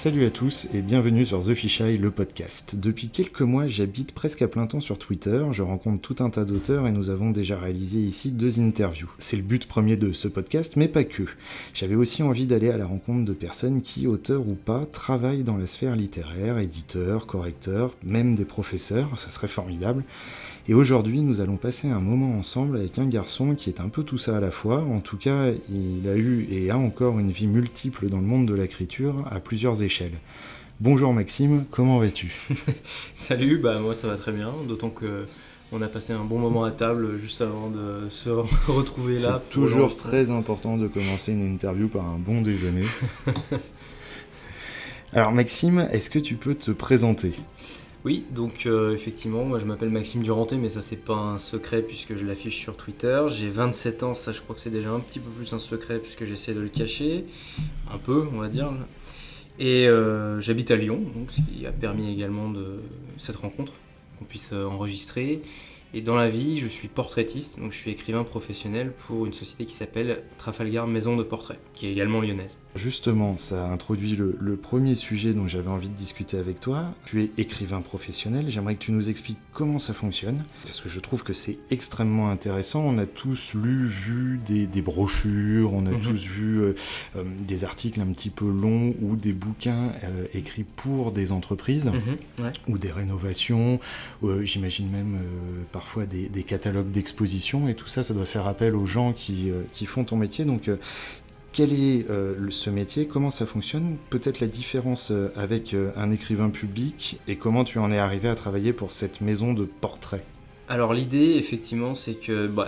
Salut à tous et bienvenue sur The Fisheye, le podcast. Depuis quelques mois, j'habite presque à plein temps sur Twitter, je rencontre tout un tas d'auteurs et nous avons déjà réalisé ici deux interviews. C'est le but premier de ce podcast, mais pas que. J'avais aussi envie d'aller à la rencontre de personnes qui, auteurs ou pas, travaillent dans la sphère littéraire, éditeurs, correcteurs, même des professeurs, ça serait formidable. Et aujourd'hui, nous allons passer un moment ensemble avec un garçon qui est un peu tout ça à la fois. En tout cas, il a eu et a encore une vie multiple dans le monde de l'écriture à plusieurs échelles. Bonjour Maxime, comment vas-tu? Salut, bah moi ça va très bien, d'autant que on a passé un bon moment à table juste avant de se retrouver là. C'est toujours très important de commencer une interview par un bon déjeuner. Alors Maxime, est-ce que tu peux te présenter? Oui, donc euh, effectivement, moi je m'appelle Maxime Duranté, mais ça c'est pas un secret puisque je l'affiche sur Twitter. J'ai 27 ans, ça je crois que c'est déjà un petit peu plus un secret puisque j'essaie de le cacher, un peu on va dire. Et euh, j'habite à Lyon, donc ce qui a permis également de cette rencontre qu'on puisse euh, enregistrer. Et dans la vie, je suis portraitiste, donc je suis écrivain professionnel pour une société qui s'appelle Trafalgar Maison de Portrait, qui est également lyonnaise. Justement, ça introduit le, le premier sujet dont j'avais envie de discuter avec toi. Tu es écrivain professionnel, j'aimerais que tu nous expliques comment ça fonctionne, parce que je trouve que c'est extrêmement intéressant. On a tous lu, vu des, des brochures, on a Mhm. tous vu euh, euh, des articles un petit peu longs ou des bouquins euh, écrits pour des entreprises Mhm, ouais. ou des rénovations, j'imagine même euh, parfois des, catalogues d'exposition et tout ça, ça doit faire appel aux gens qui, euh, qui font ton métier. Donc, euh, quel est euh, ce métier? Comment ça fonctionne? Peut-être la différence avec un écrivain public et comment tu en es arrivé à travailler pour cette maison de portrait? Alors l'idée, effectivement, c'est que bah,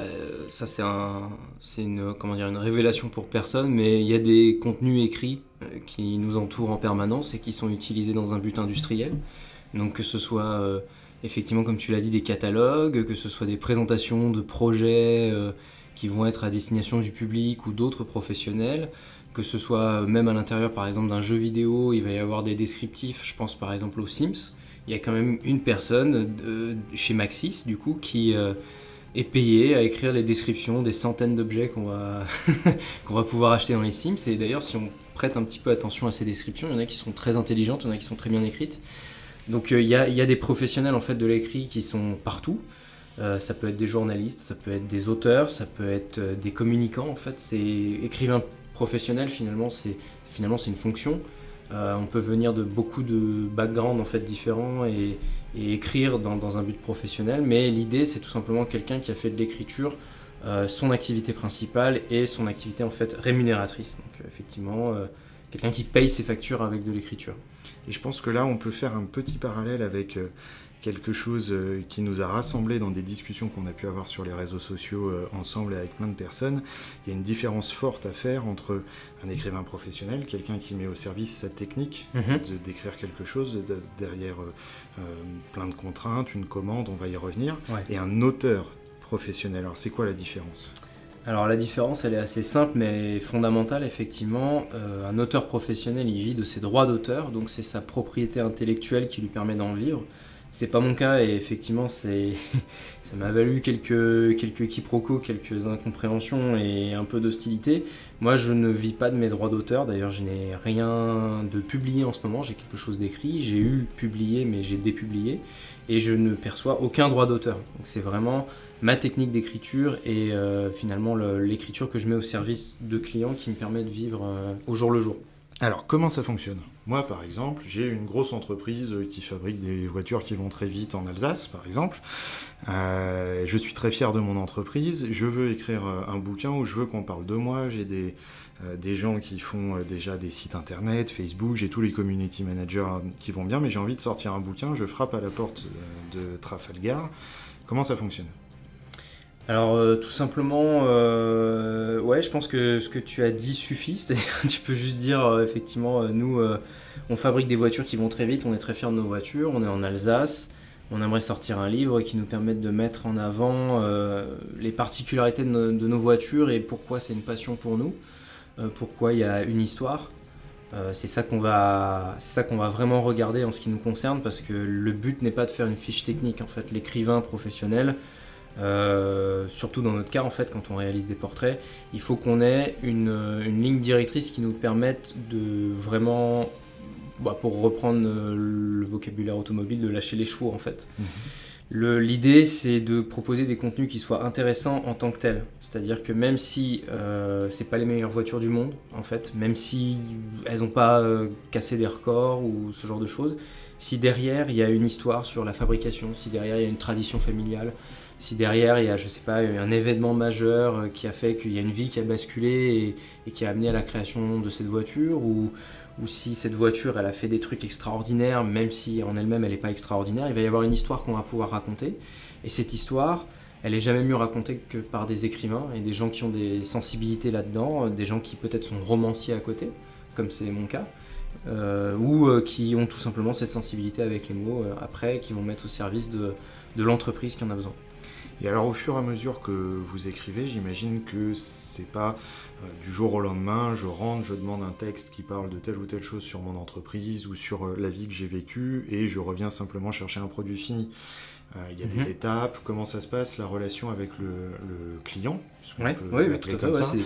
ça c'est un, une, comment dire, une révélation pour personne, mais il y a des contenus écrits qui nous entourent en permanence et qui sont utilisés dans un but industriel. Donc que ce soit effectivement, comme tu l'as dit, des catalogues, que ce soit des présentations de projets euh, qui vont être à destination du public ou d'autres professionnels, que ce soit même à l'intérieur par exemple d'un jeu vidéo, il va y avoir des descriptifs, je pense par exemple aux Sims, il y a quand même une personne euh, chez Maxis du coup qui euh, est payée à écrire les descriptions des centaines d'objets qu'on va, qu'on va pouvoir acheter dans les Sims. Et d'ailleurs, si on prête un petit peu attention à ces descriptions, il y en a qui sont très intelligentes, il y en a qui sont très bien écrites. Donc euh, il y, a, des professionnels en fait de l'écrit qui sont partout. Euh, ça peut être des journalistes, ça peut être des auteurs, ça peut être euh, des communicants. En fait, c'est écrivain professionnel finalement, c'est finalement c'est une fonction. On peut venir de beaucoup de backgrounds en fait différents et, écrire dans, un but professionnel, mais l'idée c'est tout simplement quelqu'un qui a fait de l'écriture son activité principale et son activité en fait rémunératrice. Donc effectivement, quelqu'un qui paye ses factures avec de l'écriture. Et je pense que là, on peut faire un petit parallèle avec euh, quelque chose euh, qui nous a rassemblés dans des discussions qu'on a pu avoir sur les réseaux sociaux euh, ensemble et avec plein de personnes. Il y a une différence forte à faire entre un écrivain professionnel, quelqu'un qui met au service sa technique de d'écrire quelque chose de- derrière euh, plein de contraintes, une commande, on va y revenir, Ouais. et un auteur professionnel. Alors c'est quoi la différence? Alors la différence, elle est assez simple mais fondamentale, effectivement. Euh, un auteur professionnel, il vit de ses droits d'auteur, donc c'est sa propriété intellectuelle qui lui permet d'en vivre. C'est pas mon cas et effectivement, ça m'a valu quelques, quelques quiproquos, quelques incompréhensions et un peu d'hostilité. Moi, je ne vis pas de mes droits d'auteur, d'ailleurs, je n'ai rien de publié en ce moment, j'ai quelque chose d'écrit. J'ai eu publié, mais j'ai dépublié et je ne perçois aucun droit d'auteur. Donc c'est vraiment ma technique d'écriture et euh, finalement le- l'écriture que je mets au service de clients qui me permet de vivre euh, au jour le jour. Alors, comment ça fonctionne? Moi, par exemple, j'ai une grosse entreprise qui fabrique des voitures qui vont très vite en Alsace, par exemple. Euh, je suis très fier de mon entreprise. Je veux écrire un bouquin où je veux qu'on parle de moi. J'ai des, des gens qui font déjà des sites internet, Facebook, j'ai tous les community managers qui vont bien, mais j'ai envie de sortir un bouquin. Je frappe à la porte de Trafalgar. Comment ça fonctionne? Alors euh, tout simplement, euh, je pense que ce que tu as dit suffit. Tu peux juste dire euh, effectivement, nous, on fabrique des voitures qui vont très vite. On est très fiers de nos voitures. On est en Alsace. On aimerait sortir un livre qui nous permette de mettre en avant les particularités de, nos- voitures et pourquoi c'est une passion pour nous, pourquoi il y a une histoire. C'est ça qu'on va, c'est ça qu'on va vraiment regarder en ce qui nous concerne parce que le but n'est pas de faire une fiche technique. En fait, l'écrivain professionnel, euh, surtout dans notre cas, en fait, quand on réalise des portraits, il faut qu'on ait une, une ligne directrice qui nous permette de vraiment bah, pour reprendre le vocabulaire automobile, de lâcher les chevaux en fait. Mhm. L'idée, c'est de proposer des contenus qui soient intéressants en tant que tels. C'est-à-dire que même si euh, c'est pas les meilleures voitures du monde, en fait, même si elles n'ont pas euh, cassé des records ou ce genre de choses, si derrière il y a une histoire sur la fabrication, si derrière il y a une tradition familiale, si derrière il y a, je sais pas, un événement majeur euh, qui a fait qu'il y a une vie qui a basculé et, qui a amené à la création de cette voiture, ou, si cette voiture elle a fait des trucs extraordinaires, même si en elle-même elle n'est pas extraordinaire, il va y avoir une histoire qu'on va pouvoir raconter. Et cette histoire, elle est jamais mieux racontée que par des écrivains et des gens qui ont des sensibilités là-dedans, des gens qui peut-être sont romanciers à côté, comme c'est mon cas, euh, ou euh, qui ont tout simplement cette sensibilité avec les mots euh, après, qui vont mettre au service de, de l'entreprise qui en a besoin. Et alors au fur et à mesure que vous écrivez, j'imagine que c'est pas euh, du jour au lendemain, je rentre, je demande un texte qui parle de telle ou telle chose sur mon entreprise ou sur euh, la vie que j'ai vécue et je reviens simplement chercher un produit fini. Euh, il y a des mhm. étapes, comment ça se passe, la relation avec le, client, oui, tout, à fait,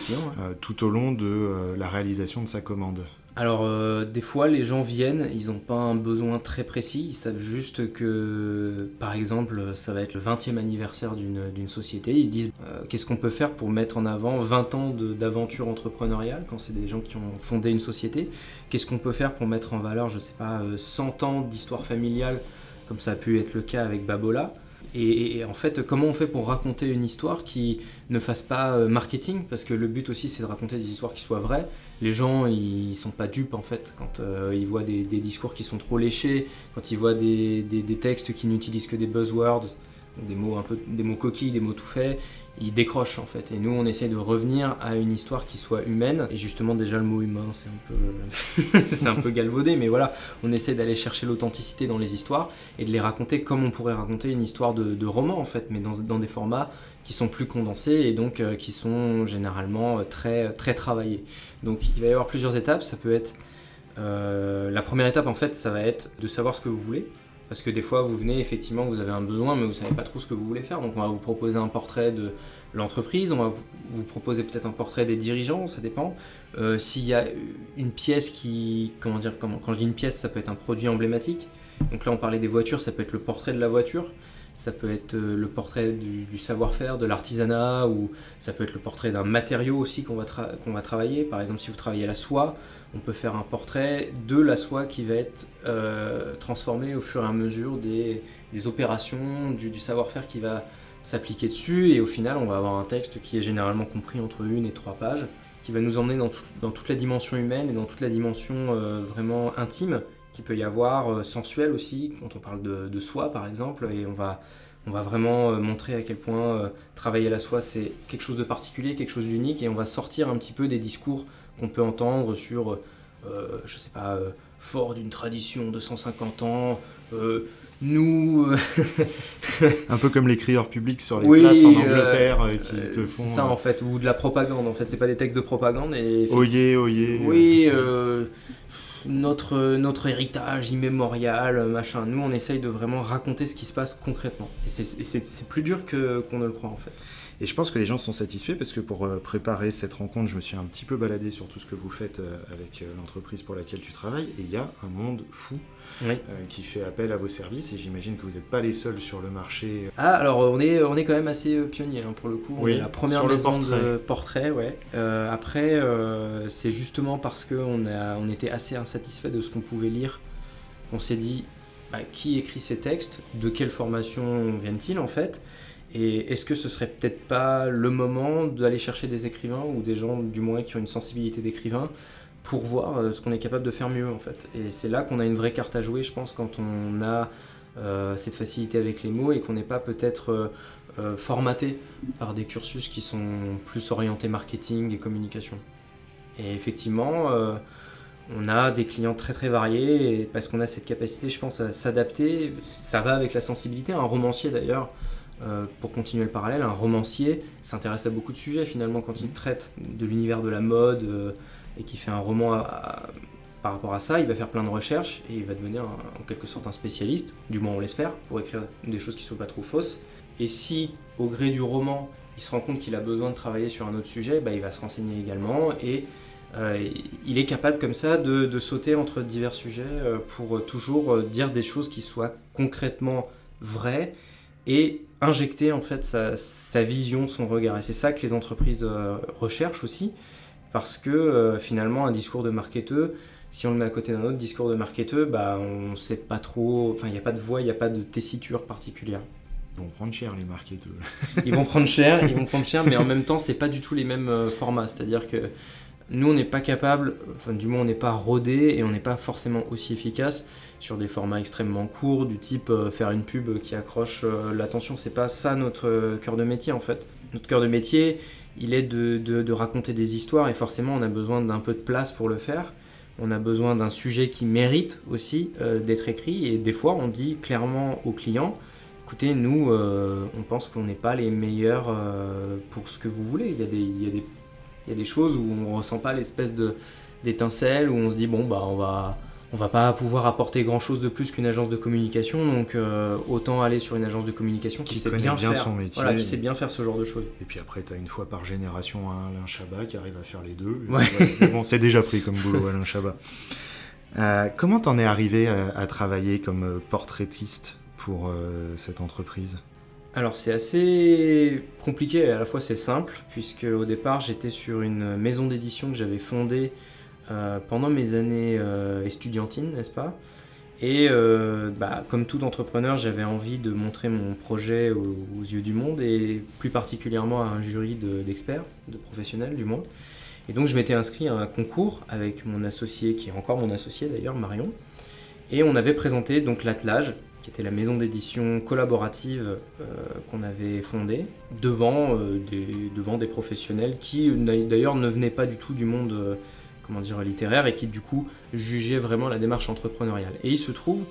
tout au long de la réalisation de sa commande. Alors, euh, des fois, les gens viennent, ils n'ont pas un besoin très précis, ils savent juste que, par exemple, ça va être le 20e anniversaire d'une société. Ils se disent euh, qu'est-ce qu'on peut faire pour mettre en avant 20 ans d'aventure entrepreneuriale quand c'est des gens qui ont fondé une société? Qu'est-ce qu'on peut faire pour mettre en valeur, je ne sais pas, 100 euh, ans d'histoire familiale, comme ça a pu être le cas avec Babola? Et, en fait, comment on fait pour raconter une histoire qui ne fasse pas euh, marketing? Parce que le but aussi, c'est de raconter des histoires qui soient vraies. Les gens, ils sont pas dupes en fait quand euh, ils voient des, discours qui sont trop léchés, quand ils voient des, des textes qui n'utilisent que des buzzwords, des mots coquilles, des mots tout faits il décroche en fait. Et nous, on essaie de revenir à une histoire qui soit humaine. Et justement, déjà, le mot humain, c'est un peu, c'est un peu galvaudé, mais voilà, on essaie d'aller chercher l'authenticité dans les histoires et de les raconter comme on pourrait raconter une histoire de, roman en fait, mais dans, dans, des formats qui sont plus condensés et donc euh, qui sont généralement euh, très, très travaillés. Donc, il va y avoir plusieurs étapes. Ça peut être euh, la première étape en fait, ça va être de savoir ce que vous voulez. Parce que des fois, vous venez, effectivement, vous avez un besoin, mais vous ne savez pas trop ce que vous voulez faire. Donc, on va vous proposer un portrait de l'entreprise, on va vous proposer peut-être un portrait des dirigeants, ça dépend. Euh, s'il y a une pièce qui. Comment dire Quand je dis une pièce, ça peut être un produit emblématique. Donc là, on parlait des voitures, ça peut être le portrait de la voiture. Ça peut être euh, le portrait du, savoir-faire, de l'artisanat, ou ça peut être le portrait d'un matériau aussi qu'on va, travailler. Par exemple, si vous travaillez la soie, on peut faire un portrait de la soie qui va être euh, transformée au fur et à mesure des, opérations, du, savoir-faire qui va s'appliquer dessus. Et au final, on va avoir un texte qui est généralement compris entre une et trois pages, qui va nous emmener dans, toute la dimension humaine et dans toute la dimension euh, vraiment intime qui peut y avoir, euh, sensuelle aussi, quand on parle de, de, soi par exemple. Et on va, on va vraiment montrer à quel point travailler la soie, c'est quelque chose de particulier, quelque chose d'unique. Et on va sortir un petit peu des discours qu'on peut entendre sur, euh, je sais pas, euh, fort d'une tradition de 150 ans, euh, nous. un peu comme les crieurs publics sur les places en Angleterre qui te font. ça en fait, ou de la propagande en fait, c'est pas des textes de propagande. Et, oyez, oyez. Oui, notre, notre héritage immémorial, machin. Nous, on essaye de vraiment raconter ce qui se passe concrètement. Et c'est plus dur qu'on ne le croit en fait. Et je pense que les gens sont satisfaits parce que pour euh, préparer cette rencontre, je me suis un petit peu baladé sur tout ce que vous faites euh, avec euh, l'entreprise pour laquelle tu travailles. Et il y a un monde fou qui fait appel à vos services. Et j'imagine que vous n'êtes pas les seuls sur le marché. Ah, alors on est, on est quand même assez pionnier hein, pour le coup. Oui, la première sur maison portrait. de portrait. Ouais. après, c'est justement parce qu'on on était assez insatisfait de ce qu'on pouvait lire qu'on s'est dit bah, qui écrit ces textes, de quelle formation viennent-ils en fait? Et est-ce que ce serait peut-être pas le moment d'aller chercher des écrivains ou des gens du moins qui ont une sensibilité d'écrivain pour voir euh, ce qu'on est capable de faire mieux en fait? Et c'est là qu'on a une vraie carte à jouer, je pense, quand on a euh, cette facilité avec les mots et qu'on n'est pas peut-être euh, formaté par des cursus qui sont plus orientés marketing et communication. Et effectivement, on a des clients très très variés et parce qu'on a cette capacité, je pense, à s'adapter. Ça va avec la sensibilité. Un romancier d'ailleurs euh, pour continuer le parallèle, un romancier s'intéresse à beaucoup de sujets finalement quand il traite de l'univers de la mode euh, et qui fait un roman par rapport à ça, il va faire plein de recherches et il va devenir en quelque sorte un spécialiste, du moins on l'espère, pour écrire des choses qui ne sont pas trop fausses. Et si au gré du roman, il se rend compte qu'il a besoin de travailler sur un autre sujet, bah, il va se renseigner également et il est capable comme ça de, sauter entre divers sujets pour toujours dire des choses qui soient concrètement vraies et injecter en fait sa, vision, son regard. Et c'est ça que les entreprises recherchent aussi, parce que finalement un discours de marketeur, si on le met à côté d'un autre discours de marketeur, bah, on ne sait pas trop, enfin il n'y a pas de voix, il n'y a pas de tessiture particulière. Ils vont prendre cher les marketeurs. ils vont prendre cher, ils vont prendre cher, mais en même temps, c'est pas du tout les mêmes euh, formats. C'est-à-dire que nous, on n'est pas capable, du moins, on n'est pas rodé et on n'est pas forcément aussi efficace sur des formats extrêmement courts, du type euh, faire une pub qui accroche euh, l'attention. C'est pas ça notre cœur de métier en fait. Notre cœur de métier, il est de, raconter des histoires et forcément, on a besoin d'un peu de place pour le faire. On a besoin d'un sujet qui mérite aussi d'être écrit et des fois, on dit clairement aux clients écoutez, nous, euh, on pense qu'on n'est pas les meilleurs euh, pour ce que vous voulez. Il, y a des, il y a des choses où on ne ressent pas l'espèce d'étincelle, où on se dit, bon, bah, on va, on va pas pouvoir apporter grand chose de plus qu'une agence de communication, donc euh, autant aller sur une agence de communication qui, sait bien, faire, son métier. Voilà, qui sait bien faire ce genre de choses. Et puis après, tu as une fois par génération un Alain Chabat qui arrive à faire les deux. bon, c'est déjà pris comme boulot, Alain Chabat. comment t'en es arrivé à travailler comme portraitiste pour euh, cette entreprise? Alors c'est assez compliqué et à la fois c'est simple puisque au départ j'étais sur une maison d'édition que j'avais fondée euh, pendant mes années euh, n'est-ce pas? Et bah, comme tout entrepreneur j'avais envie de montrer mon projet aux, yeux du monde et plus particulièrement à un jury d'experts, de, professionnels du moins. Et donc je m'étais inscrit à un concours avec mon associé qui est encore mon associé d'ailleurs, Marion. Et on avait présenté donc l'attelage qui était la maison d'édition collaborative euh, qu'on avait fondée, devant, euh, des, professionnels qui d'ailleurs ne venaient pas du tout du monde euh, comment dire, littéraire et qui du coup jugeaient vraiment la démarche entrepreneuriale. Et il se trouve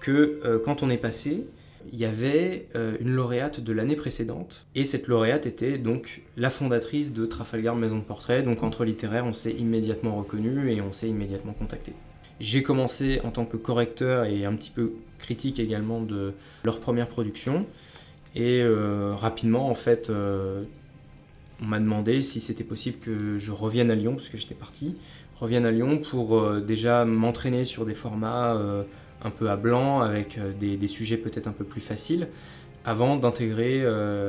que quand on est passé, il y avait une lauréate de l'année précédente, et cette lauréate était donc la fondatrice de Trafalgar Maison de Portrait, donc entre littéraires, on s'est immédiatement reconnu et on s'est immédiatement contacté. J'ai commencé en tant que correcteur et un petit peu critique également de leur première production. Et euh, rapidement, en fait, euh, on m'a demandé si c'était possible que je revienne à Lyon, parce que j'étais parti, revienne à Lyon pour euh, déjà m'entraîner sur des formats un peu à blanc, avec des, des sujets peut-être un peu plus faciles, avant d'intégrer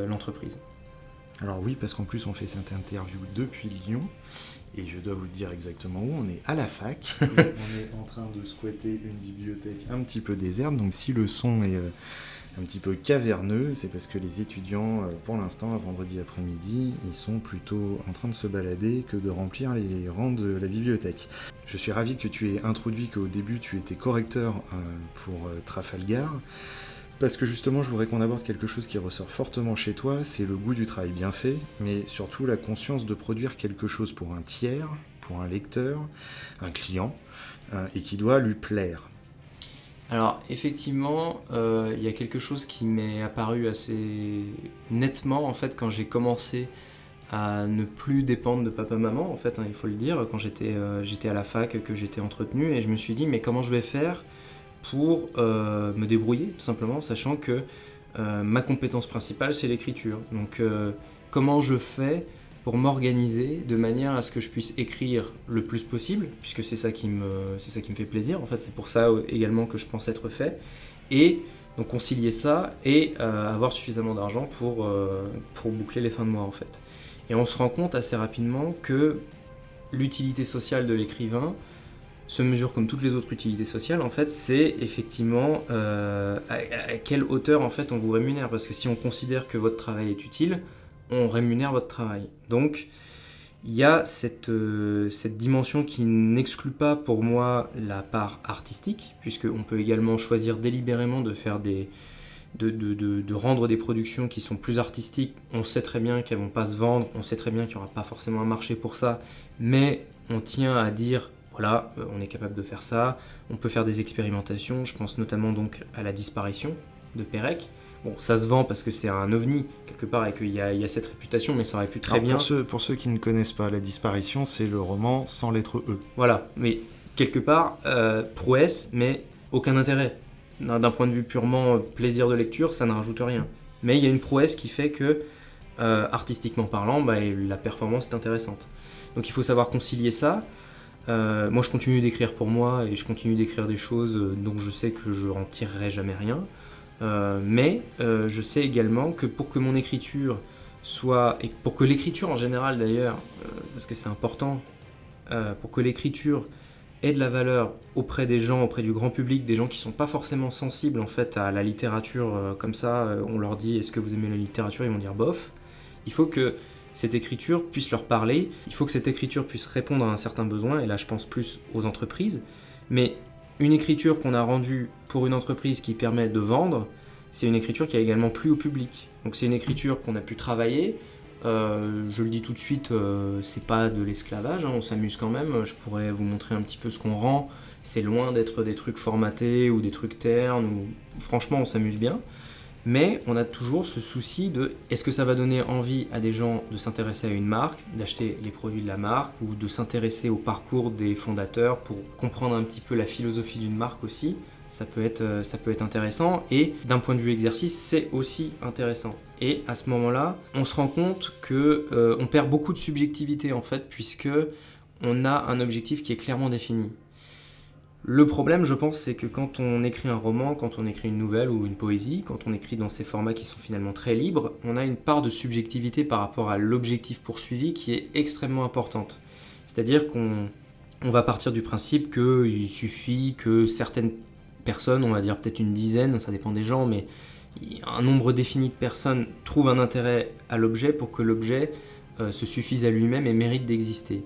l'entreprise. Alors oui, parce qu'en plus on fait cette interview depuis Lyon. Et je dois vous le dire exactement où. On est à la fac. on est en train de squatter une bibliothèque un petit peu déserte. Donc si le son est euh, un petit peu caverneux, c'est parce que les étudiants, euh, pour l'instant, à vendredi après-midi, ils sont plutôt en train de se balader que de remplir les rangs de la bibliothèque. Je suis ravi que tu aies introduit qu'au début tu étais correcteur euh, pour Trafalgar. Parce que justement, je voudrais qu'on aborde quelque chose qui ressort fortement chez toi, c'est le goût du travail bien fait, mais surtout la conscience de produire quelque chose pour un tiers, pour un lecteur, un client, euh, et qui doit lui plaire. Alors effectivement, euh, il y a quelque chose qui m'est apparu assez nettement en fait quand j'ai commencé à ne plus dépendre de papa-maman en fait, hein, il faut le dire, quand j'étais euh, j'étais à la fac, que j'étais entretenu, et je me suis dit mais comment je vais faire pour euh, me débrouiller, tout simplement, sachant que euh, ma compétence principale, c'est l'écriture. Donc, euh, comment je fais pour m'organiser de manière à ce que je puisse écrire le plus possible, puisque c'est ça qui me, ça qui me fait plaisir. En fait, c'est pour ça également que je pense être fait, et donc concilier ça et avoir suffisamment d'argent pour, pour boucler les fins de mois, en fait. Et on se rend compte assez rapidement que l'utilité sociale de l'écrivain, se mesure comme toutes les autres utilités sociales, en fait, c'est effectivement euh, à, quelle hauteur en fait on vous rémunère. Parce que si on considère que votre travail est utile, on rémunère votre travail. Donc, il y a cette, euh, cette dimension qui n'exclut pas pour moi la part artistique, puisqu'on peut également choisir délibérément de faire des, de, de, de, rendre des productions qui sont plus artistiques. On sait très bien qu'elles vont pas se vendre, on sait très bien qu'il n'y aura pas forcément un marché pour ça, mais on tient à dire voilà, euh, on est capable de faire ça. On peut faire des expérimentations. Je pense notamment donc à la disparition de Pérec. Bon, ça se vend parce que c'est un ovni quelque part et qu'il y, a cette réputation, mais ça aurait pu très bien. Pour ceux, pour ceux qui ne connaissent pas, la disparition, c'est le roman sans lettre E. Voilà, mais quelque part, euh, prouesse, mais aucun intérêt. D'un point de vue purement plaisir de lecture, ça ne rajoute rien. Mais il y a une prouesse qui fait que artistiquement parlant, bah, la performance est intéressante. Donc il faut savoir concilier ça. Moi, je continue d'écrire pour moi et je continue d'écrire des choses dont je sais que je n'en tirerai jamais rien. mais je sais également que pour que mon écriture soit, et pour que l'écriture en général d'ailleurs, parce que c'est important, pour que l'écriture ait de la valeur auprès des gens, auprès du grand public, des gens qui sont pas forcément sensibles en fait à la littérature euh, comme ça. Euh, on leur dit est-ce que vous aimez la littérature? Ils vont dire bof. Il faut que cette écriture puisse leur parler. Il faut que cette écriture puisse répondre à un certain besoin. Et là, je pense plus aux entreprises. Mais une écriture qu'on a rendue pour une entreprise qui permet de vendre, c'est une écriture qui a également plu au public. Donc c'est une écriture qu'on a pu travailler, euh, je le dis tout de suite, euh, c'est pas de l'esclavage, hein, on s'amuse quand même. Je pourrais vous montrer un petit peu ce qu'on rend. C'est loin d'être des trucs formatés ou des trucs ternes. Ou... Franchement, on s'amuse bien. Mais on a toujours ce souci de est-ce que ça va donner envie à des gens de s'intéresser à une marque, d'acheter les produits de la marque ou de s'intéresser au parcours des fondateurs pour comprendre un petit peu la philosophie d'une marque aussi? Ça peut être, euh, intéressant. Et d'un point de vue exercice, c'est aussi intéressant. Et à ce moment-là, on se rend compte que euh, on perd beaucoup de subjectivité en fait, puisque on a un objectif qui est clairement défini. Le problème, je pense, c'est que quand on écrit un roman, quand on écrit une nouvelle ou une poésie, quand on écrit dans ces formats qui sont finalement très libres, on a une part de subjectivité par rapport à l'objectif poursuivi qui est extrêmement importante. C'est-à-dire qu'on on va partir du principe qu'il suffit que certaines personnes, on va dire peut-être une dizaine, ça dépend des gens, mais un nombre défini de personnes trouvent un intérêt à l'objet pour que l'objet euh, se suffise à lui-même et mérite d'exister.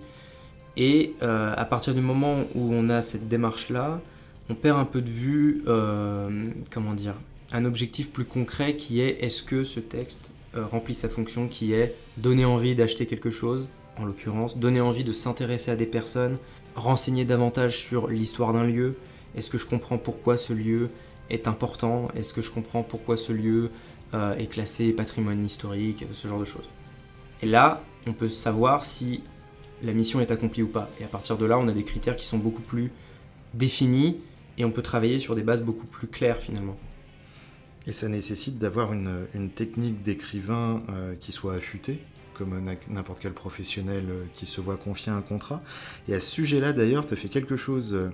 Et euh, à partir du moment où on a cette démarche-là, on perd un peu de vue, euh, comment dire, un objectif plus concret qui est est-ce que ce texte remplit sa fonction qui est donner envie d'acheter quelque chose, en l'occurrence, donner envie de s'intéresser à des personnes, renseigner davantage sur l'histoire d'un lieu, est-ce que je comprends pourquoi ce lieu est important Est-ce que je comprends pourquoi ce lieu euh, est classé patrimoine historique Ce genre de choses. Et là, on peut savoir si la mission est accomplie ou pas. Et à partir de là, on a des critères qui sont beaucoup plus définis et on peut travailler sur des bases beaucoup plus claires finalement. Et ça nécessite d'avoir une, technique d'écrivain euh, qui soit affûtée comme n'importe quel professionnel euh, qui se voit confier un contrat. Et à ce sujet-là, d'ailleurs, tu as fait quelque chose, euh,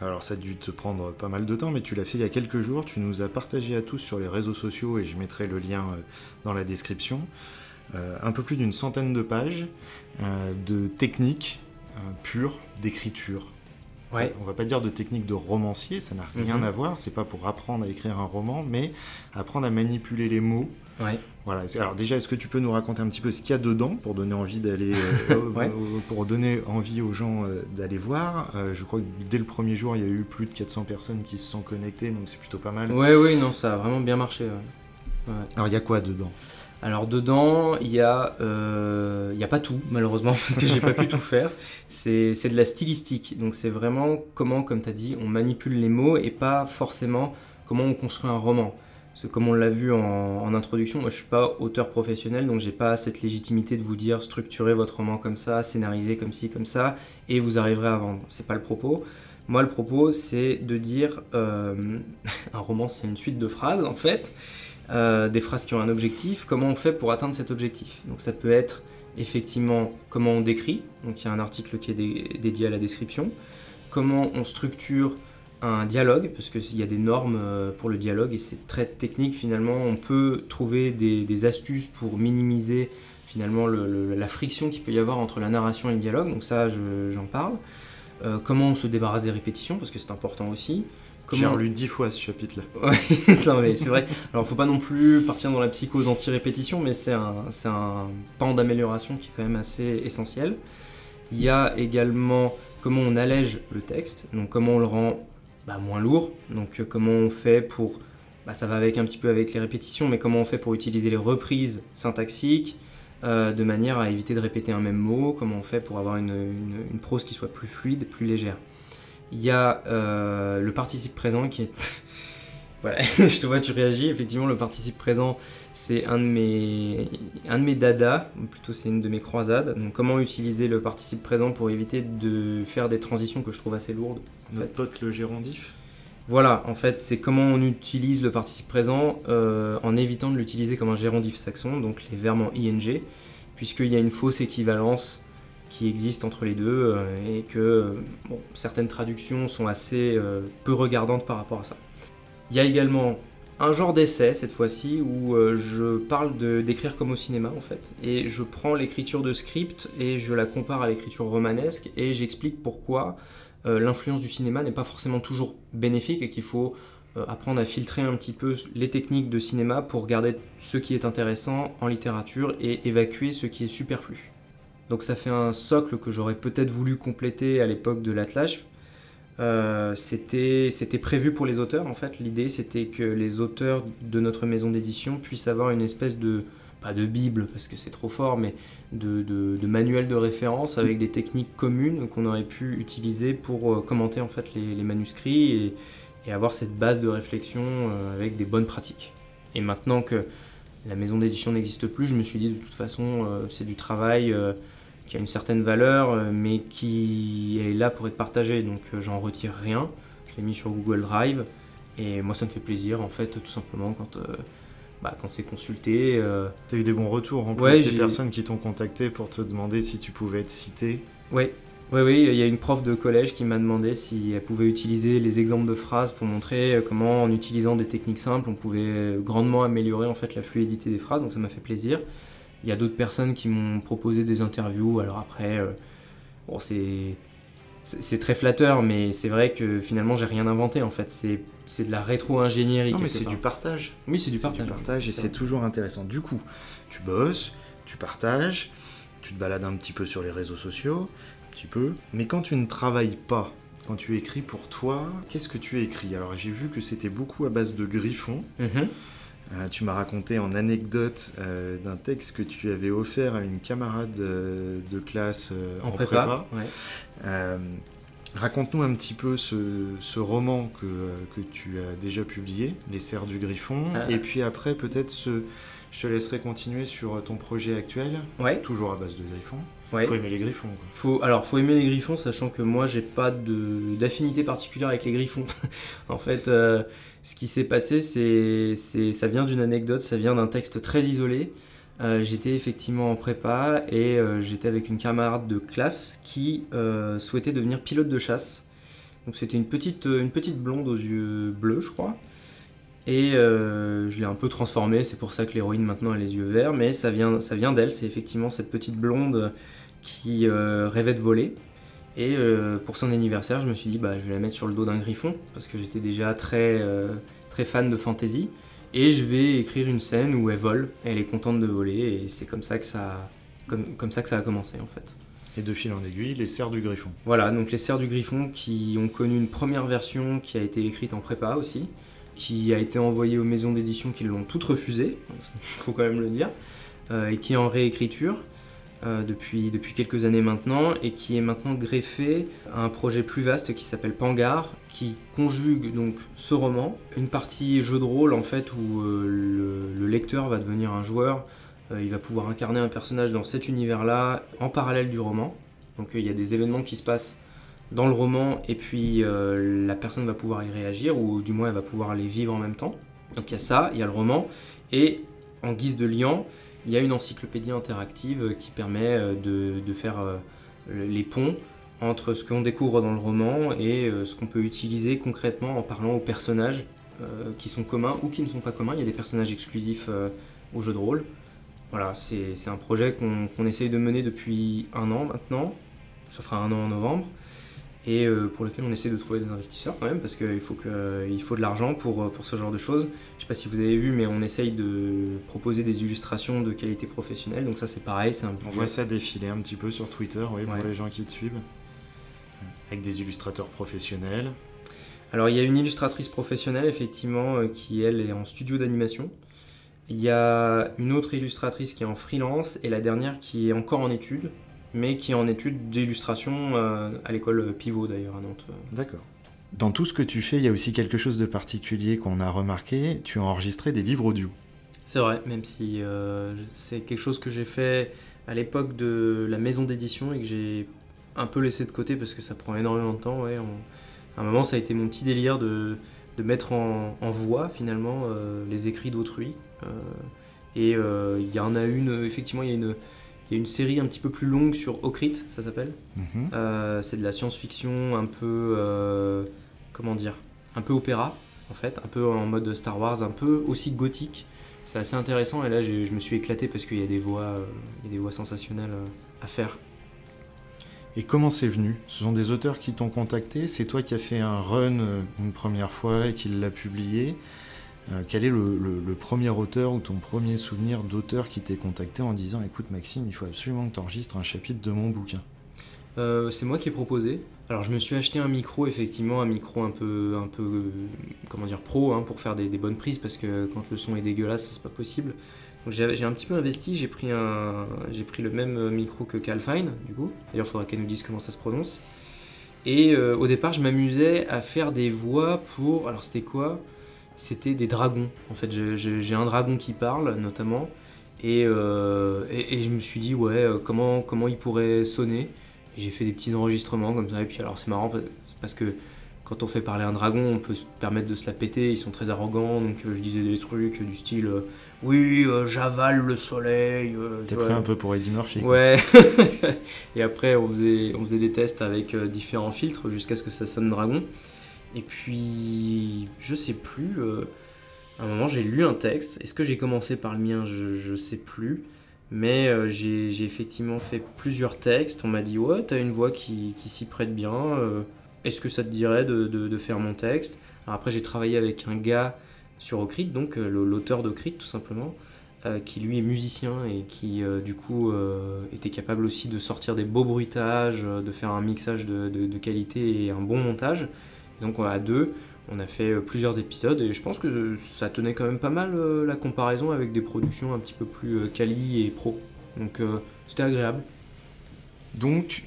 alors ça a dû te prendre pas mal de temps, mais tu l'as fait il y a quelques jours, tu nous as partagé à tous sur les réseaux sociaux, et je mettrai le lien dans la description, un peu plus d'une centaine de pages de techniques pures d'écriture. Ouais. On va pas dire de technique de romancier, ça n'a rien Mhm. à voir, c'est pas pour apprendre à écrire un roman, mais apprendre à manipuler les mots, Ouais. voilà. Alors déjà, est-ce que tu peux nous raconter un petit peu ce qu'il y a dedans pour donner envie d'aller, euh, Ouais. euh, pour donner envie aux gens euh, d'aller voir Euh, Je crois que dès le premier jour, il y a eu plus de 400 personnes qui se sont connectées, donc c'est plutôt pas mal. Ouais, ouais, non, ça a vraiment bien marché. Alors il y a quoi dedans? Alors dedans, il y a, euh, y a pas tout malheureusement parce que j'ai pas pu tout faire. C'est de la stylistique, donc c'est vraiment comment, comme tu as dit, on manipule les mots et pas forcément comment on construit un roman. Parce que comme on l'a vu en, en introduction, moi je suis pas auteur professionnel, donc j'ai pas cette légitimité de vous dire structurez votre roman comme ça, scénarisez comme ci, comme ça, et vous arriverez à vendre. C'est pas le propos. Moi le propos c'est de dire euh, un roman c'est une suite de phrases en fait. Euh, des phrases qui ont un objectif, comment on fait pour atteindre cet objectif. Donc ça peut être effectivement comment on décrit, donc il y a un article qui est dé- dédié à la description, comment on structure un dialogue, parce qu'il y a des normes euh, pour le dialogue et c'est très technique finalement, on peut trouver des, astuces pour minimiser finalement le- le- la friction qu'il peut y avoir entre la narration et le dialogue, donc ça je- j'en parle. Euh, comment on se débarrasse des répétitions, parce que c'est important aussi. J'ai relu dix fois ce chapitre-là. Ouais, non mais c'est vrai. Alors faut pas non plus partir dans la psychose anti-répétition, mais c'est un, pan d'amélioration qui est quand même assez essentiel. Il y a également comment on allège le texte, donc comment on le rend bah, moins lourd, donc euh, comment on fait pour... Bah, ça va avec un petit peu avec les répétitions, mais comment on fait pour utiliser les reprises syntaxiques euh, de manière à éviter de répéter un même mot, comment on fait pour avoir une, une- une prose qui soit plus fluide, plus légère. Il y a euh, le participe présent qui est... voilà, je te vois, tu réagis. Effectivement, le participe présent, c'est un de mes, un de mes dadas, ou plutôt c'est une de mes croisades. Donc, comment utiliser le participe présent pour éviter de faire des transitions que je trouve assez lourdes. en Notre fait. pote le gérondif Voilà, en fait, c'est comment on utilise le participe présent euh, en évitant de l'utiliser comme un gérondif saxon, donc les verbes en ing, puisqu'il y a une fausse équivalence qui existe entre les deux euh, et que certaines traductions sont assez euh, peu regardantes par rapport à ça. Il y a également un genre d'essai cette fois-ci où je parle d'écrire comme au cinéma en fait et je prends l'écriture de script et je la compare à l'écriture romanesque et j'explique pourquoi euh, l'influence du cinéma n'est pas forcément toujours bénéfique et qu'il faut euh, apprendre à filtrer un petit peu les techniques de cinéma pour garder ce qui est intéressant en littérature et évacuer ce qui est superflu. Donc ça fait un socle que j'aurais peut-être voulu compléter à l'époque de l'attelage. Euh, c'était prévu pour les auteurs en fait. L'idée c'était que les auteurs de notre maison d'édition puissent avoir une espèce de pas de Bible parce que c'est trop fort, mais de, de, manuels de référence avec des techniques communes qu'on aurait pu utiliser pour euh, commenter en fait les, manuscrits et, avoir cette base de réflexion euh, avec des bonnes pratiques. Et maintenant que la maison d'édition n'existe plus, je me suis dit de toute façon c'est du travail qui a une certaine valeur mais qui est là pour être partagé, donc j'en retire rien. Je l'ai mis sur Google Drive et moi ça me fait plaisir en fait tout simplement quand bah, quand c'est consulté. Euh... Tu as eu des bons retours en plus des personnes qui t'ont contacté pour te demander si tu pouvais être cité Oui, oui, oui, il y a une prof de collège qui m'a demandé si elle pouvait utiliser les exemples de phrases pour montrer euh, comment, en utilisant des techniques simples, on pouvait grandement améliorer en fait la fluidité des phrases. Donc ça m'a fait plaisir. Il y a d'autres personnes qui m'ont proposé des interviews. Alors après, euh, bon, c'est c'est très flatteur, mais c'est vrai que finalement, j'ai rien inventé en fait. C'est de la rétro-ingénierie. Non, mais c'est du partage. Oui, c'est du partage. Du partage et c'est toujours intéressant. Du coup, tu bosses, tu partages, tu te balades un petit peu sur les réseaux sociaux, un petit peu. Mais quand tu ne travailles pas, quand tu écris pour toi, qu'est-ce que tu écris? Alors, j'ai vu que c'était beaucoup à base de griffons. Mhm. Euh, tu m'as raconté en anecdote euh, d'un texte que tu avais offert à une camarade de, classe euh, en, prépa. Raconte-nous un petit peu ce, roman que, que, tu as déjà publié, Les Serres du Griffon, ah. et puis après peut-être ce, je te laisserai continuer sur ton projet actuel, toujours à base de griffons. Il Faut aimer les griffons. Faut, alors, faut aimer les griffons, sachant que moi, j'ai pas d'affinité particulière avec les griffons. en fait, ce qui s'est passé, c'est, ça vient d'une anecdote, ça vient d'un texte très isolé. Euh, j'étais effectivement en prépa et euh, j'étais avec une camarade de classe qui euh, souhaitait devenir pilote de chasse. Donc c'était une petite, une petite blonde aux yeux bleus, je crois. Et je l'ai un peu transformée, c'est pour ça que l'héroïne maintenant a les yeux verts, mais ça vient, ça vient d'elle, c'est effectivement cette petite blonde qui rêvait de voler et euh, pour son anniversaire, je me suis dit, bah, je vais la mettre sur le dos d'un griffon, parce que j'étais déjà très, euh, très fan de fantasy. Et je vais écrire une scène où elle vole, elle est contente de voler, et c'est comme ça que ça, comme, comme ça que ça a commencé en fait. Et de fil en aiguille, les serres du griffon. Voilà, donc les serres du griffon qui ont connu une première version qui a été écrite en prépa aussi, qui a été envoyée aux maisons d'édition qui l'ont toutes refusées, il faut quand même le dire, euh, et qui est en réécriture. Euh, depuis, depuis quelques années maintenant et qui est maintenant greffé à un projet plus vaste qui s'appelle Pangar, qui conjugue donc ce roman, une partie jeu de rôle en fait où euh, le, lecteur va devenir un joueur, euh, il va pouvoir incarner un personnage dans cet univers-là en parallèle du roman. Donc il y a des événements qui se passent dans le roman et puis la personne va pouvoir y réagir ou du moins elle va pouvoir les vivre en même temps. Donc il y a ça, il y a le roman et en guise de liant, il y a une encyclopédie interactive qui permet euh, de, faire euh, les ponts entre ce qu'on découvre dans le roman et euh, ce qu'on peut utiliser concrètement en parlant aux personnages qui sont communs ou qui ne sont pas communs. Il y a des personnages exclusifs au jeu de rôle. Voilà, c'est un projet qu'on essaye de mener depuis un an maintenant. Ça fera un an en novembre et euh, pour lequel on essaie de trouver des investisseurs quand même parce qu'il faut, que, il faut de l'argent pour, euh, pour ce genre de choses. Je ne sais pas si vous avez vu, mais on essaye de proposer des illustrations de qualité professionnelle. Donc ça c'est pareil, c'est un On voit ça défiler un petit peu sur Twitter, oui, pour les gens qui te suivent. Avec des illustrateurs professionnels. Alors il y a une illustratrice professionnelle effectivement euh, qui elle est en studio d'animation. Il y a une autre illustratrice qui est en freelance et la dernière qui est encore en études mais qui est en études d'illustration euh, à l'école Pivot d'ailleurs à Nantes. D'accord. Dans tout ce que tu fais, il y a aussi quelque chose de particulier qu'on a remarqué, tu as enregistré des livres audio. C'est vrai, même si euh, c'est quelque chose que j'ai fait à l'époque de la maison d'édition et que j'ai un peu laissé de côté parce que ça prend énormément de temps. Ouais, À un moment, ça a été mon petit délire de, de mettre en, en voix finalement les écrits d'autrui. et il y en a une, effectivement, il y a une, il y a une série un petit peu plus longue sur Okrit, ça s'appelle. Mhm. Euh, c'est de la science-fiction un peu. euh, comment dire Un peu opéra, en fait, un peu en mode Star Wars, un peu aussi gothique. C'est assez intéressant et là je me suis éclaté parce qu'il y a des voix, euh, il y a des voix sensationnelles à faire. Et comment c'est venu? Ce sont des auteurs qui t'ont contacté? C'est toi qui as fait un run une première fois et qui l'a publié? Euh, Quel est le, premier auteur ou ton premier souvenir d'auteur qui t'est contacté en disant Écoute Maxime, il faut absolument que tu enregistres un chapitre de mon bouquin? Euh, c'est moi qui ai proposé. Alors je me suis acheté un micro, effectivement, un micro un peu, un peu euh, comment dire, pro, hein, pour faire des, bonnes prises, parce que quand le son est dégueulasse, c'est pas possible. J'ai un petit peu investi, j'ai pris, pris le même micro que Calfine, du coup. D'ailleurs, il faudra qu'elle nous dise comment ça se prononce. Et au départ, je m'amusais à faire des voix pour... Alors c'était quoi? C'était des dragons. En fait, j'ai- un dragon qui parle, notamment. Et, euh, et, et je me suis dit, ouais, euh, comment, comment il pourrait sonner j'ai fait des petits enregistrements comme ça, et puis alors c'est marrant parce- que quand on fait parler un dragon, on peut se permettre de se la péter, ils sont très arrogants, donc euh, je disais des trucs du style Oui, euh, j'avale le soleil. euh, T'es pris un peu pour Eddie Murphy quoi. Ouais. et après, on faisait, on faisait des tests avec différents filtres jusqu'à ce que ça sonne dragon. Et puis, je sais plus. euh, à un moment, j'ai lu un texte. Est-ce que j'ai commencé par le mien? Je, je sais plus. Mais euh, j'ai effectivement fait plusieurs textes. On m'a dit Ouais, t'as une voix qui, s'y prête bien. euh, Est-ce que ça te dirait de, faire mon texte? Alors après, j'ai travaillé avec un gars sur Ocrit, donc l'auteur d'Ocrit, tout simplement qui lui est musicien et qui du coup était capable aussi de sortir des beaux bruitages, de faire un mixage de qualité et un bon montage. Et donc à deux, on a fait euh, plusieurs épisodes et je pense que ça tenait quand même pas mal euh, la comparaison avec des productions un petit peu plus euh, quali et pro. Donc euh, c'était agréable. Donc,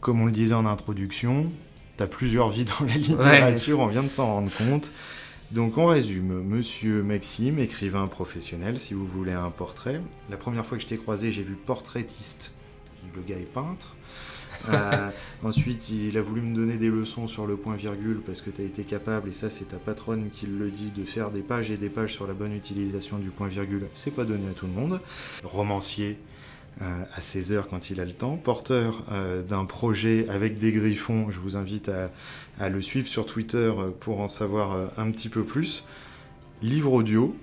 comme on le disait en introduction, t'as plusieurs vies dans la littérature, on vient de s'en rendre compte. Donc on résume, monsieur Maxime, écrivain professionnel, si vous voulez un portrait. La première fois que je t'ai croisé, j'ai vu portraitiste. Le gars est peintre. Euh, ensuite, il a voulu me donner des leçons sur le point-virgule parce que tu as été capable, et ça c'est ta patronne qui le dit, de faire des pages et des pages sur la bonne utilisation du point-virgule. C'est pas donné à tout le monde. Romancier, euh, à ses heures quand il a le temps. Porteur euh, d'un projet avec des griffons, je vous invite à, le suivre sur Twitter pour en savoir un petit peu plus. Livre audio,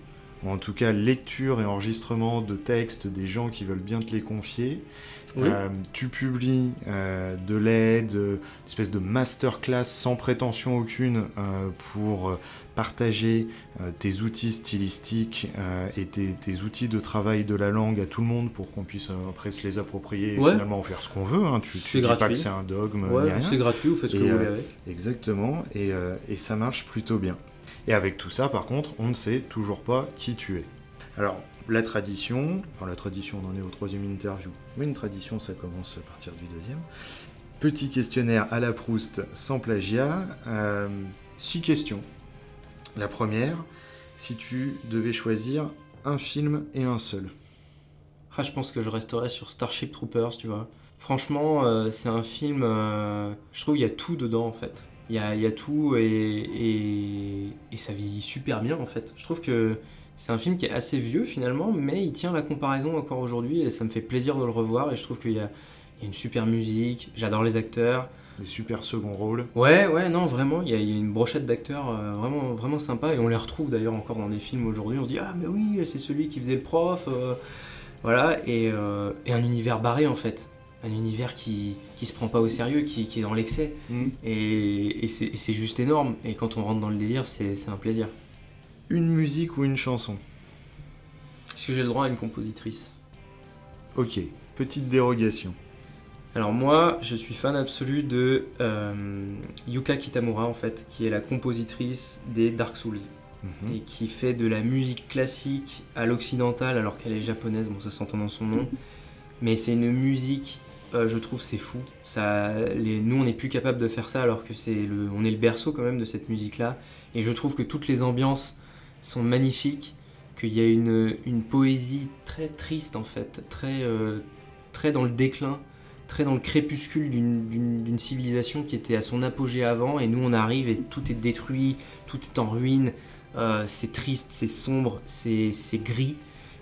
ou en tout cas lecture et enregistrement de textes des gens qui veulent bien te les confier. Oui. Euh, tu publies euh, de l'aide, une espèce de masterclass sans prétention aucune euh, pour partager tes outils stylistiques et tes, tes outils de travail de la langue à tout le monde pour qu'on puisse après se les approprier et Ouais. finalement en faire ce qu'on veut. hein. Tu, C'est tu dis pas gratuit. que c'est un dogme Ouais, c'est gratuit, vous faites ce que vous voulez avec. Exactement, et, et ça marche plutôt bien. Et avec tout ça, par contre, on ne sait toujours pas qui tu es. Alors, la tradition, la tradition, on en est au troisième interview, mais une tradition, ça commence à partir du deuxième. Petit questionnaire à la Proust, sans plagiat. Euh, six questions. La première, si tu devais choisir un film et un seul. Ah, je pense que je resterai sur Starship Troopers, tu vois. Franchement, euh, c'est un film. euh, je trouve qu'il y a tout dedans, en fait. Il y a, il y a tout et, et, et ça vieillit super bien, en fait. Je trouve que c'est un film qui est assez vieux, finalement, mais il tient la comparaison encore aujourd'hui et ça me fait plaisir de le revoir. Et je trouve qu'il y a, il y a une super musique, j'adore les acteurs. Les super second rôles. Ouais, ouais, non, vraiment, il y a, il y a une brochette d'acteurs euh, vraiment, vraiment sympa et on les retrouve d'ailleurs encore dans des films aujourd'hui. On se dit, ah, mais oui, c'est celui qui faisait le prof. euh, voilà, et, euh, et un univers barré en fait. Un univers qui, qui se prend pas au sérieux, qui, qui est dans l'excès. Et, et c'est et c'est juste énorme. Et quand on rentre dans le délire, c'est c'est un plaisir. Une musique ou une chanson Est-ce que j'ai le droit à une compositrice? Ok, petite dérogation. Alors moi, je suis fan absolu de euh, Yuka Kitamura en fait, qui est la compositrice des Dark Souls. Mhm. et qui fait de la musique classique à l'occidental alors qu'elle est japonaise, bon ça s'entend dans son nom, mais c'est une musique, je trouve c'est fou. Ça, les, nous on n'est plus capable de faire ça alors que c'est le, on est le berceau quand même de cette musique là, et je trouve que toutes les ambiances sont magnifiques, qu'il y a une, une poésie très triste en fait, très, euh, très dans le déclin, très dans le crépuscule d'une civilisation qui était à son apogée avant, et nous on arrive et tout est détruit, tout est en ruine, euh, c'est triste, c'est sombre, c'est gris,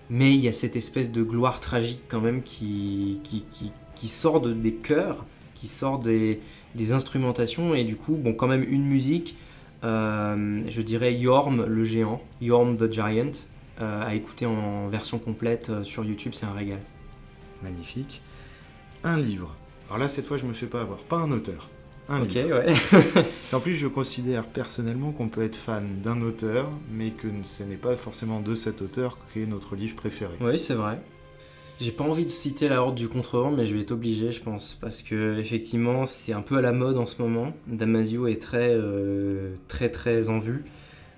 mais il y a cette espèce de gloire tragique quand même qui, qui, qui, sort de, des chœurs, qui sort des, des, instrumentations, et du coup, bon, quand même une musique, euh, je dirais Yorm le géant, Yorm the Giant, euh, à écouter en version complète sur YouTube, c'est un régal. Magnifique un livre. Alors là, cette fois, je me fais pas avoir. Pas un auteur. Un ok, ouais. en plus, je considère personnellement qu'on peut être fan d'un auteur, mais que ce n'est pas forcément de cet auteur qu'est notre livre préféré. Oui, c'est vrai. J'ai pas envie de citer la Horde du Contrevent, mais je vais être obligé, je pense, parce que effectivement, c'est un peu à la mode en ce moment. Damasio est très, euh, très, très en vue.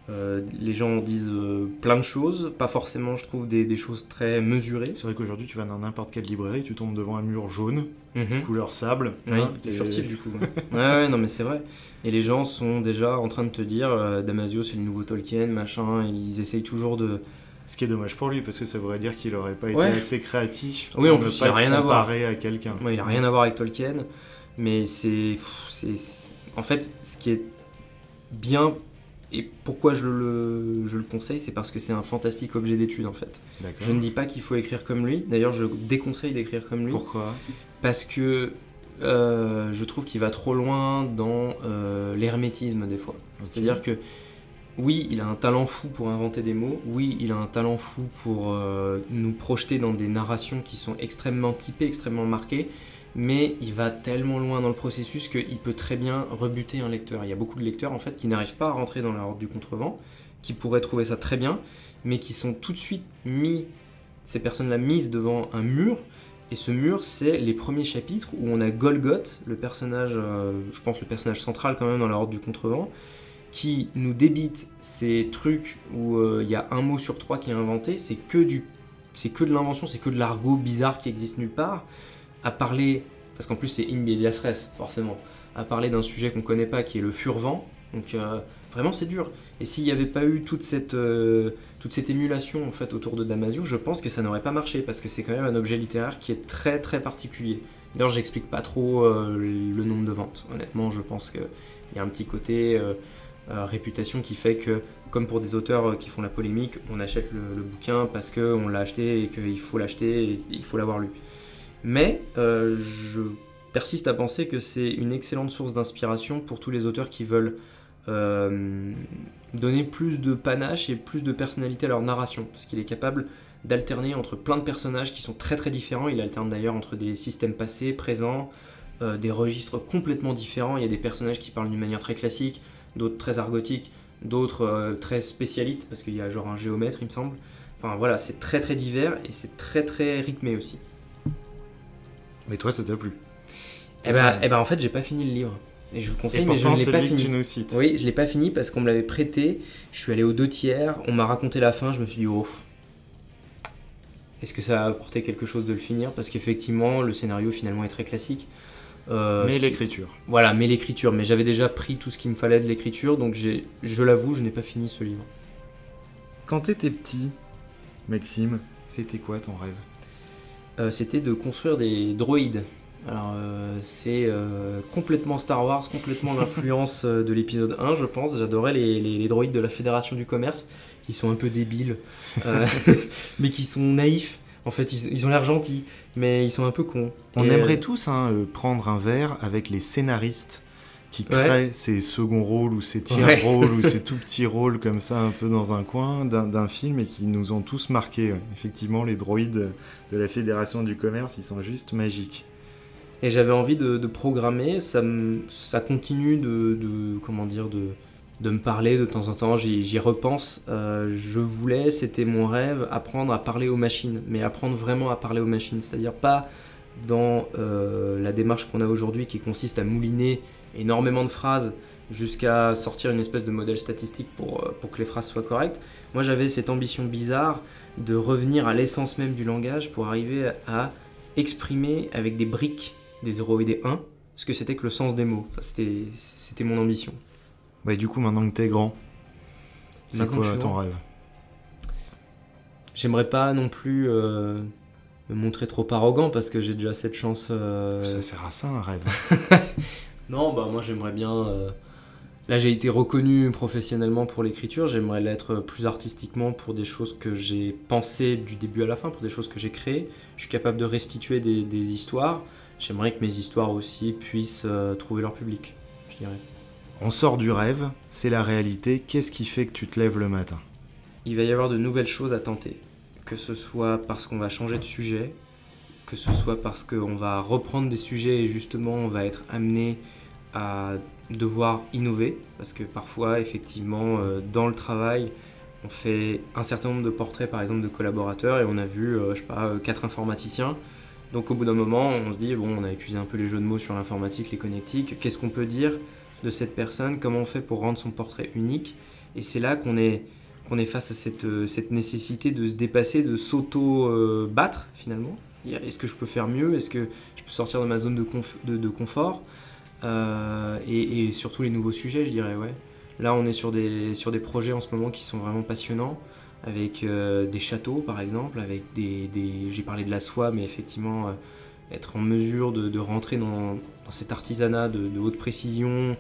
Euh, les gens disent euh, plein de choses, pas forcément, je trouve, des, choses très mesurées. C'est vrai qu'aujourd'hui, tu vas dans n'importe quelle librairie, tu tombes devant un mur jaune, mhm. couleur sable. Oui, hein, t'es furtif du coup. ouais, ouais, non, mais c'est vrai. Et les gens sont déjà en train de te dire Damasio, c'est le nouveau Tolkien, machin, ils essayent toujours de. Ce qui est dommage pour lui, parce que ça voudrait dire qu'il aurait pas été assez créatif pour oui, en plus, a rien à quelqu'un. il a rien à voir avec Tolkien, mais c'est. En fait, ce qui est bien et pourquoi je le, je le conseille, c'est parce que c'est un fantastique objet d'étude en fait. Je ne dis pas qu'il faut écrire comme lui, d'ailleurs je déconseille d'écrire comme lui. Pourquoi? Parce que euh, je trouve qu'il va trop loin dans euh, l'hermétisme des fois. C'est-à-dire que oui, il a un talent fou pour inventer des mots, oui, il a un talent fou pour euh, nous projeter dans des narrations qui sont extrêmement typées, extrêmement marquées, mais il va tellement loin dans le processus qu'il peut très bien rebuter un lecteur. Il y a beaucoup de lecteurs en fait qui n'arrivent pas à rentrer dans la horde du contrevent, qui pourraient trouver ça très bien, mais qui sont tout de suite mis, ces personnes-là mises devant un mur, et ce mur c'est les premiers chapitres où on a Golgoth, le personnage, euh, je pense le personnage central quand même dans la horde du contrevent, qui nous débite ces trucs où euh, il y a un mot sur trois qui est inventé, c'est que du c'est que de l'invention, c'est que de l'argot bizarre qui existe nulle part à parler, parce qu'en plus c'est in res, forcément, à parler d'un sujet qu'on connaît pas qui est le furvent. Donc euh, vraiment c'est dur. Et s'il n'y avait pas eu toute cette, euh, toute cette émulation en fait autour de Damasio, je pense que ça n'aurait pas marché parce que c'est quand même un objet littéraire qui est très très particulier. D'ailleurs j'explique pas trop euh, le nombre de ventes. Honnêtement je pense qu'il y a un petit côté réputation qui fait que comme pour des auteurs qui font la polémique, on achète le, bouquin parce qu'on l'a acheté et qu'il faut l'acheter et il faut l'avoir lu. Mais euh, je persiste à penser que c'est une excellente source d'inspiration pour tous les auteurs qui veulent euh, donner plus de panache et plus de personnalité à leur narration, parce qu'il est capable d'alterner entre plein de personnages qui sont très très différents. Il alterne d'ailleurs entre des systèmes passés, présents, euh, des registres complètement différents. Il y a des personnages qui parlent d'une manière très classique, d'autres très argotiques, d'autres très spécialistes, parce qu'il y a genre un géomètre, il me semble. Enfin voilà, c'est très très divers et c'est très très rythmé aussi. Mais toi, ça t'a plu eh ben, eh ben, en fait, j'ai pas fini le livre. Et je vous conseille, mais je ne l'ai pas fini. Oui, je l'ai pas fini parce qu'on me l'avait prêté. Je suis allé aux deux tiers. On m'a raconté la fin. Je me suis dit, oh. Est-ce que ça a apporté quelque chose de le finir? Parce qu'effectivement, le scénario finalement est très classique. Euh, mais l'écriture. Voilà, mais l'écriture. Mais j'avais déjà pris tout ce qu'il me fallait de l'écriture, donc je l'avoue, je n'ai pas fini ce livre. Quand t'étais petit, Maxime, c'était quoi ton rêve? Euh, c'était de construire des droïdes. Alors, euh, c'est euh, complètement Star Wars, complètement l'influence de l'épisode 1, je pense. J'adorais les, droïdes de la Fédération du Commerce, qui sont un peu débiles, mais qui sont naïfs. En fait, ils, ont l'air gentils, mais ils sont un peu cons. On aimerait tous hein, prendre un verre avec les scénaristes qui crée ses seconds rôles ou ses tiers rôles ou ses tout petits rôles comme ça un peu dans un coin d'un film et qui nous ont tous marqués. Effectivement, les droïdes de la Fédération du Commerce, ils sont juste magiques. Et j'avais envie de, programmer, ça, ça continue de, comment dire, de, de me parler de temps en temps, j'y repense. Euh, je voulais, c'était mon rêve, apprendre à parler aux machines, mais apprendre vraiment à parler aux machines, c'est-à-dire pas dans euh, la démarche qu'on a aujourd'hui qui consiste à mouliner énormément de phrases jusqu'à sortir une espèce de modèle statistique pour, euh, pour que les phrases soient correctes. Moi j'avais cette ambition bizarre de revenir à l'essence même du langage pour arriver à exprimer avec des briques des 0 et des 1 ce que c'était que le sens des mots. C'était mon ambition. Ouais, du coup maintenant que t'es grand, c'est quoi ton rêve? J'aimerais pas non plus... Euh, me montrer trop arrogant parce que j'ai déjà cette chance. euh, Ça sert à ça un rêve. Non, bah moi j'aimerais bien. euh, Là j'ai été reconnu professionnellement pour l'écriture, j'aimerais l'être plus artistiquement pour des choses que j'ai pensées du début à la fin, pour des choses que j'ai créées. Je suis capable de restituer des, des histoires. J'aimerais que mes histoires aussi puissent trouver leur public, je dirais. On sort du rêve, c'est la réalité. Qu'est-ce qui fait que tu te lèves le matin? Il va y avoir de nouvelles choses à tenter. Que ce soit parce qu'on va changer de sujet, que ce soit parce qu'on va reprendre des sujets et justement on va être amené à devoir innover. Parce que parfois, effectivement, euh, dans le travail, on fait un certain nombre de portraits par exemple de collaborateurs et on a vu, euh, je sais pas, euh, quatre informaticiens. Donc au bout d'un moment, on se dit, bon, on a épuisé un peu les jeux de mots sur l'informatique, les connectiques. Qu'est-ce qu'on peut dire? De cette personne Comment on fait pour rendre son portrait unique Et c'est là qu'on est qu'on est face à cette, euh, cette nécessité de se dépasser, de s'auto-battre finalement. Dire, Est-ce que je peux faire mieux? Est-ce que je peux sortir de ma zone de, de, confort? Euh, et, surtout les nouveaux sujets, je dirais, ouais. Là, on est sur des, sur des projets en ce moment qui sont vraiment passionnants, avec euh, des châteaux par exemple, avec des... des- J'ai parlé de la soie, mais effectivement, euh, être en mesure de, rentrer dans, cet artisanat de haute précision,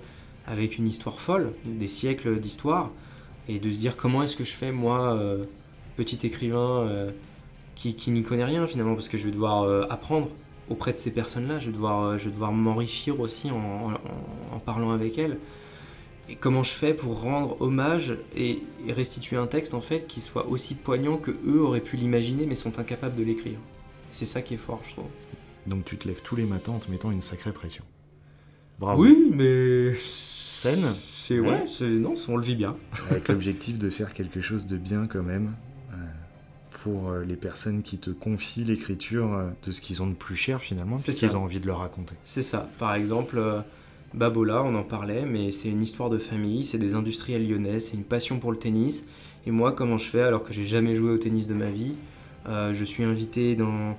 avec une histoire folle, des siècles d'histoire, et de se dire comment est-ce que je fais moi, euh, petit écrivain euh, qui, qui n'y connaît rien finalement, parce que je vais devoir euh, apprendre auprès de ces personnes-là, je vais devoir, euh, je vais devoir m'enrichir aussi en, en- en parlant avec elles. Et comment je fais pour rendre hommage et, et restituer un texte en fait qui soit aussi poignant que eux auraient pu l'imaginer mais sont incapables de l'écrire. C'est ça qui est fort, je trouve. Donc tu te lèves tous les matins en te mettant une sacrée pression. Bravo. Oui, mais Saine. C'est Ouais. ouais, c'est non, on le vit bien. Avec l'objectif de faire quelque chose de bien quand même. euh, Pour euh, les personnes qui te confient l'écriture euh, de ce qu'ils ont de plus cher finalement, C'est ce qu'ils ont envie de leur raconter. C'est ça. Par exemple, euh, Babola, on en parlait, mais c'est une histoire de famille, c'est des industriels lyonnais, c'est une passion pour le tennis. Et moi, comment je fais alors que j'ai jamais joué au tennis de ma vie Euh, Je suis invité dans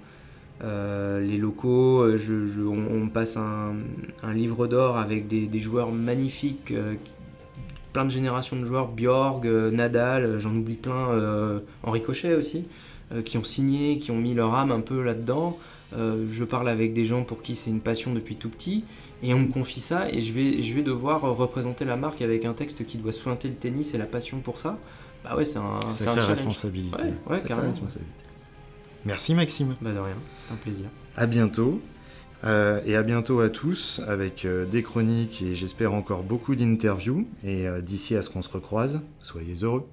euh, les locaux, euh, je- je- on, passe un, un livre d'or avec des, des joueurs magnifiques, euh, plein de générations de joueurs, Bjorg, euh, Nadal, j'en oublie plein, Henri Cochet aussi, qui ont signé, qui ont mis leur âme un peu là-dedans. Je parle avec des gens pour qui c'est une passion depuis tout petit et on me confie ça et je vais, je vais devoir représenter la marque avec un texte qui doit sointer le tennis et la passion pour ça. Bah ouais, c'est un, c'est un Sacrée challenge. responsabilité. Ouais, carrément. responsabilité. Merci Maxime. Bah de rien, c'est un plaisir. À bientôt. Euh, et à bientôt à tous avec euh, des chroniques et j'espère encore beaucoup d'interviews. Et euh, d'ici à ce qu'on se recroise, soyez heureux.